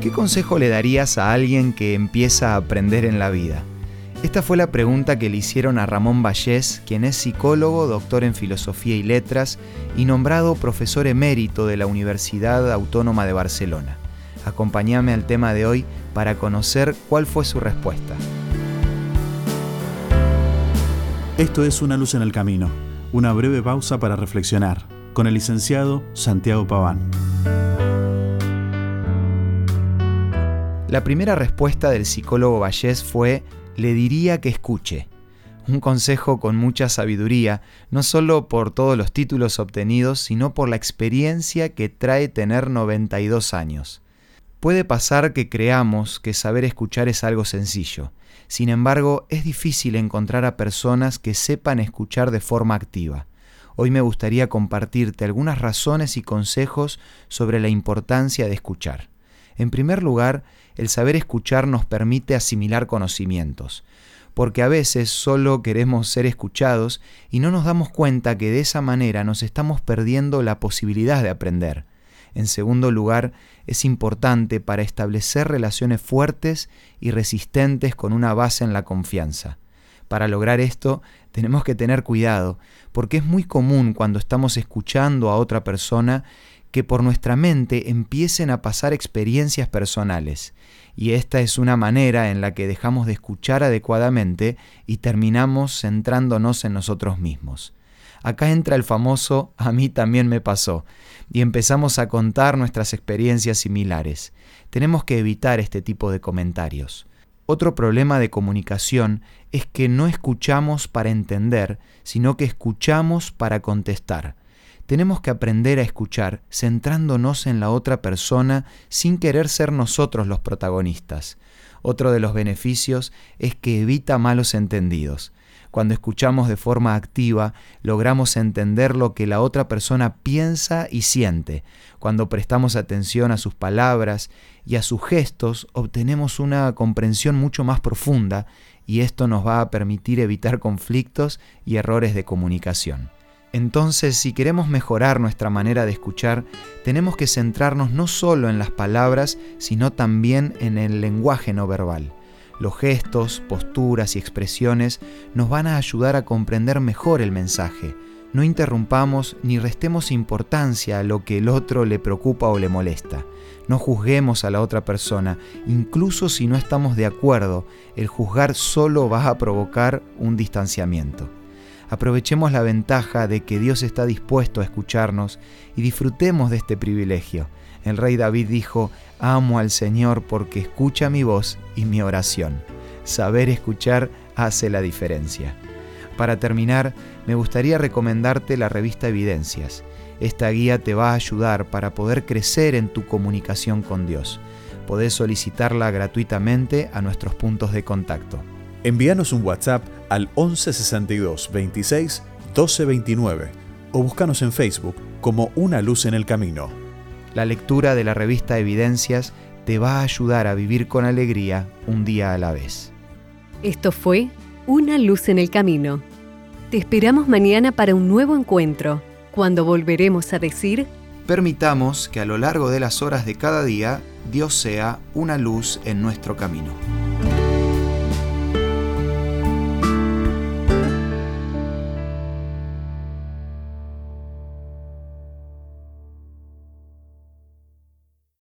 ¿Qué consejo le darías a alguien que empieza a aprender en la vida? Esta fue la pregunta que le hicieron a Ramón Vallés, quien es psicólogo, doctor en filosofía y letras y nombrado profesor emérito de la Universidad Autónoma de Barcelona. Acompáñame al tema de hoy para conocer cuál fue su respuesta. Esto es Una luz en el camino, una breve pausa para reflexionar, con el licenciado Santiago Paván. La primera respuesta del psicólogo Vallés fue le diría que escuche. Un consejo con mucha sabiduría, no solo por todos los títulos obtenidos, sino por la experiencia que trae tener 92 años. Puede pasar que creamos que saber escuchar es algo sencillo. Sin embargo, es difícil encontrar a personas que sepan escuchar de forma activa. Hoy me gustaría compartirte algunas razones y consejos sobre la importancia de escuchar. En primer lugar, el saber escuchar nos permite asimilar conocimientos, porque a veces solo queremos ser escuchados y no nos damos cuenta que de esa manera nos estamos perdiendo la posibilidad de aprender. En segundo lugar, es importante para establecer relaciones fuertes y resistentes con una base en la confianza. Para lograr esto, tenemos que tener cuidado, porque es muy común cuando estamos escuchando a otra persona que por nuestra mente empiecen a pasar experiencias personales, y esta es una manera en la que dejamos de escuchar adecuadamente y terminamos centrándonos en nosotros mismos. Acá entra el famoso a mí también me pasó, y empezamos a contar nuestras experiencias similares. Tenemos que evitar este tipo de comentarios. Otro problema de comunicación es que no escuchamos para entender, sino que escuchamos para contestar tenemos que aprender a escuchar centrándonos en la otra persona sin querer ser nosotros los protagonistas. Otro de los beneficios es que evita malos entendidos. Cuando escuchamos de forma activa, logramos entender lo que la otra persona piensa y siente. Cuando prestamos atención a sus palabras y a sus gestos, obtenemos una comprensión mucho más profunda y esto nos va a permitir evitar conflictos y errores de comunicación. Entonces, si queremos mejorar nuestra manera de escuchar, tenemos que centrarnos no solo en las palabras, sino también en el lenguaje no verbal. Los gestos, posturas y expresiones nos van a ayudar a comprender mejor el mensaje. No interrumpamos ni restemos importancia a lo que el otro le preocupa o le molesta. No juzguemos a la otra persona, incluso si no estamos de acuerdo, el juzgar solo va a provocar un distanciamiento. Aprovechemos la ventaja de que Dios está dispuesto a escucharnos y disfrutemos de este privilegio. El rey David dijo, amo al Señor porque escucha mi voz y mi oración. Saber escuchar hace la diferencia. Para terminar, me gustaría recomendarte la revista Evidencias. Esta guía te va a ayudar para poder crecer en tu comunicación con Dios. Podés solicitarla gratuitamente a nuestros puntos de contacto. Envíanos un WhatsApp al 1162 26 1229 o búscanos en Facebook como Una Luz en el Camino. La lectura de la revista Evidencias te va a ayudar a vivir con alegría un día a la vez. Esto fue Una Luz en el Camino. Te esperamos mañana para un nuevo encuentro, cuando volveremos a decir... Permitamos que a lo largo de las horas de cada día Dios sea una luz en nuestro camino.